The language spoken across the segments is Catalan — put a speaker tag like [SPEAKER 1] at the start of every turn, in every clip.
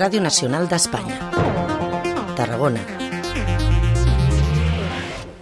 [SPEAKER 1] Radio Nacional d'Espanya. Tarragona,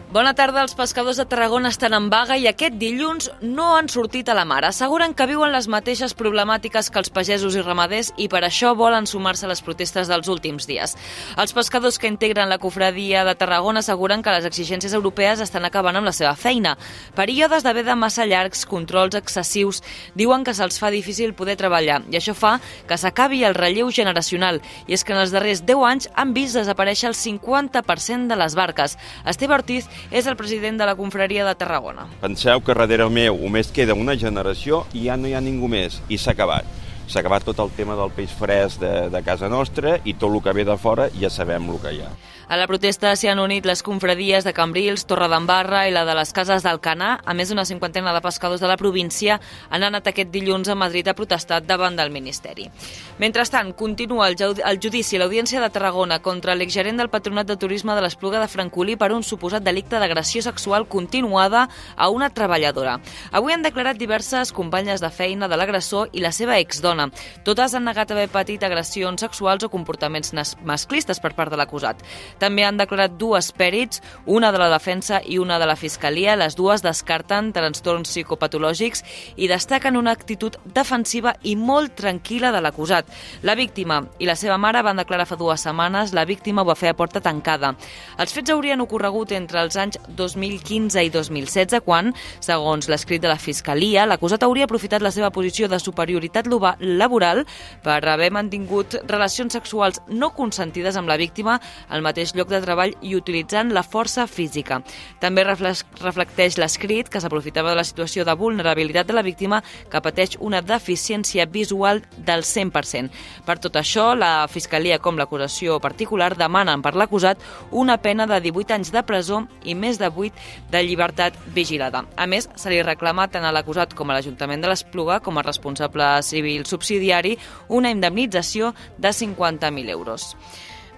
[SPEAKER 2] Bona tarda. Els pescadors de Tarragona estan en vaga i aquest dilluns no han sortit a la mar. Asseguren que viuen les mateixes problemàtiques que els pagesos i ramaders i per això volen sumar-se a les protestes dels últims dies. Els pescadors que integren la cofradia de Tarragona asseguren que les exigències europees estan acabant amb la seva feina. Períodes de veda massa llargs, controls excessius, diuen que se'ls fa difícil poder treballar i això fa que s'acabi el relleu generacional. I és que en els darrers 10 anys han vist desaparèixer el 50% de les barques. Esteve Ortiz és el president de la confraria de Tarragona.
[SPEAKER 3] Penseu que darrere meu només queda una generació i ja no hi ha ningú més, i s'ha acabat. S'ha acabat tot el tema del peix fresc de, de casa nostra i tot el que ve de fora ja sabem el que hi ha.
[SPEAKER 2] A la protesta s'hi han unit les confradies de Cambrils, Torredembarra i la de les Cases d'Alcanar. A més d'una cinquantena de pescadors de la província han anat aquest dilluns a Madrid a protestar davant del Ministeri. Mentrestant, continua el, el judici a l'Audiència de Tarragona contra l'exgerent del Patronat de Turisme de l'Espluga de Francolí per un suposat delicte d'agressió sexual continuada a una treballadora. Avui han declarat diverses companyes de feina de l'agressor i la seva exdona. Totes han negat haver patit agressions sexuals o comportaments masclistes per part de l'acusat. També han declarat dues pèrits, una de la defensa i una de la Fiscalia. Les dues descarten trastorns psicopatològics i destaquen una actitud defensiva i molt tranquil·la de l'acusat. La víctima i la seva mare van declarar fa dues setmanes, la víctima ho va fer a porta tancada. Els fets haurien ocorregut entre els anys 2015 i 2016, quan, segons l'escrit de la Fiscalia, l'acusat hauria aprofitat la seva posició de superioritat laboral per haver mantingut relacions sexuals no consentides amb la víctima al mateix lloc de treball i utilitzant la força física. També reflecteix l'escrit que s'aprofitava de la situació de vulnerabilitat de la víctima que pateix una deficiència visual del 100%. Per tot això, la Fiscalia com l'acusació particular demanen per l'acusat una pena de 18 anys de presó i més de 8 de llibertat vigilada. A més, se li reclama tant a l'acusat com a l'Ajuntament de l'Espluga, com a responsable civil subsidiari, una indemnització de 50.000 euros.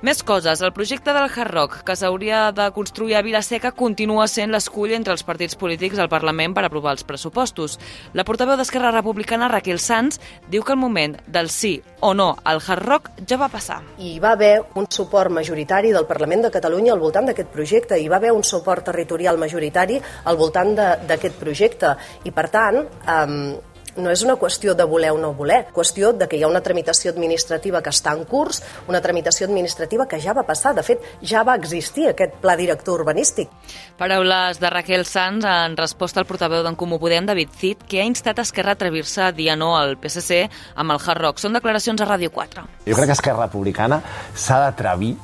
[SPEAKER 2] Més coses. El projecte del Hard Rock, que s'hauria de construir a Vilaseca, continua sent l'escull entre els partits polítics al Parlament per aprovar els pressupostos. La portaveu d'Esquerra Republicana, Raquel Sanz, diu que el moment del sí o no al Hard Rock ja va passar.
[SPEAKER 4] I va haver un suport majoritari del Parlament de Catalunya al voltant d'aquest projecte, i va haver un suport territorial majoritari al voltant d'aquest projecte. I, per tant, eh, no és una qüestió de voler o no voler, qüestió de que hi ha una tramitació administrativa que està en curs, una tramitació administrativa que ja va passar, de fet, ja va existir aquest pla director urbanístic.
[SPEAKER 2] Paraules de Raquel Sanz en resposta al portaveu d'en Comú Podem, David Cid, que ha instat a Esquerra a atrevir-se a dir no al PSC amb el Hard Rock. Són declaracions a Ràdio 4.
[SPEAKER 5] Jo crec que Esquerra Republicana s'ha d'atrevir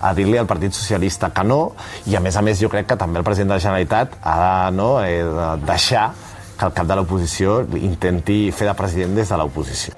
[SPEAKER 5] a dir-li al Partit Socialista que no, i a més a més jo crec que també el president de la Generalitat ha de, no, eh, de deixar que el cap de l'oposició intenti fer de president des de l'oposició.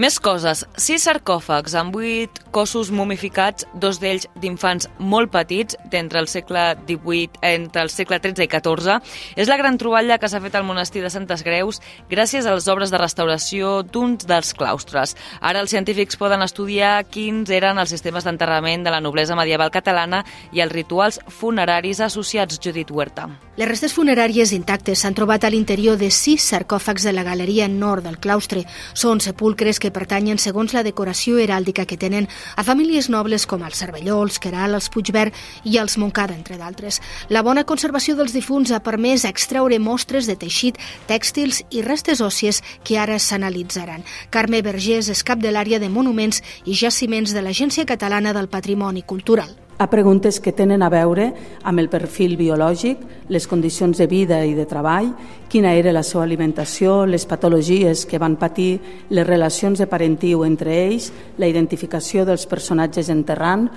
[SPEAKER 2] Més coses. Sis sarcòfags amb vuit cossos mumificats, dos d'ells d'infants molt petits, d'entre el segle XVIII, entre el segle XIII i XIV. És la gran troballa que s'ha fet al monestir de Santes Greus gràcies a les obres de restauració d'uns dels claustres. Ara els científics poden estudiar quins eren els sistemes d'enterrament de la noblesa medieval catalana i els rituals funeraris associats, Judit Huerta.
[SPEAKER 6] Les restes funeràries intactes s'han trobat a l'interior de sis sarcòfags de la galeria nord del claustre. Són sepulcres que pertanyen, segons la decoració heràldica que tenen, a famílies nobles com els Cervelló, els Queral, els Puigverd i els Montcada, entre d'altres. La bona conservació dels difunts ha permès extreure mostres de teixit, tèxtils i restes òssies que ara s'analitzaran. Carme Vergés és cap de l'àrea de monuments i jaciments de l'Agència Catalana del Patrimoni Cultural
[SPEAKER 7] a preguntes que tenen a veure amb el perfil biològic, les condicions de vida i de treball, quina era la seva alimentació, les patologies que van patir, les relacions de parentiu entre ells, la identificació dels personatges enterrant,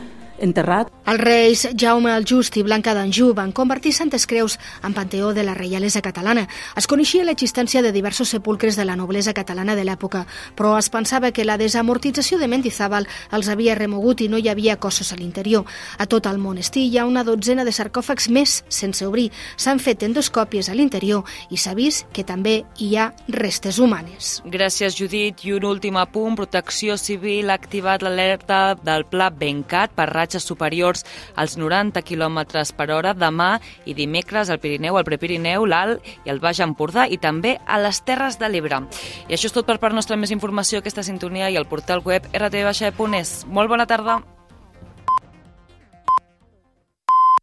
[SPEAKER 7] enterrat.
[SPEAKER 6] Els reis Jaume el Just i Blanca d'Anjou van convertir Santes Creus en panteó de la reialesa catalana. Es coneixia l'existència de diversos sepulcres de la noblesa catalana de l'època, però es pensava que la desamortització de Mendizábal els havia remogut i no hi havia cossos a l'interior. A tot el monestir hi ha una dotzena de sarcòfags més sense obrir. S'han fet endoscòpies a l'interior i s'ha vist que també hi ha restes humanes.
[SPEAKER 2] Gràcies, Judit. I un últim apunt. Protecció Civil ha activat l'alerta del Pla Bencat per raig ratxes superiors als 90 km per hora demà i dimecres al Pirineu, al Prepirineu, l'Alt i el Baix Empordà i també a les Terres de l'Ebre. I això és tot per part nostra. Més informació, aquesta sintonia i el portal web rtv.es. Molt bona tarda.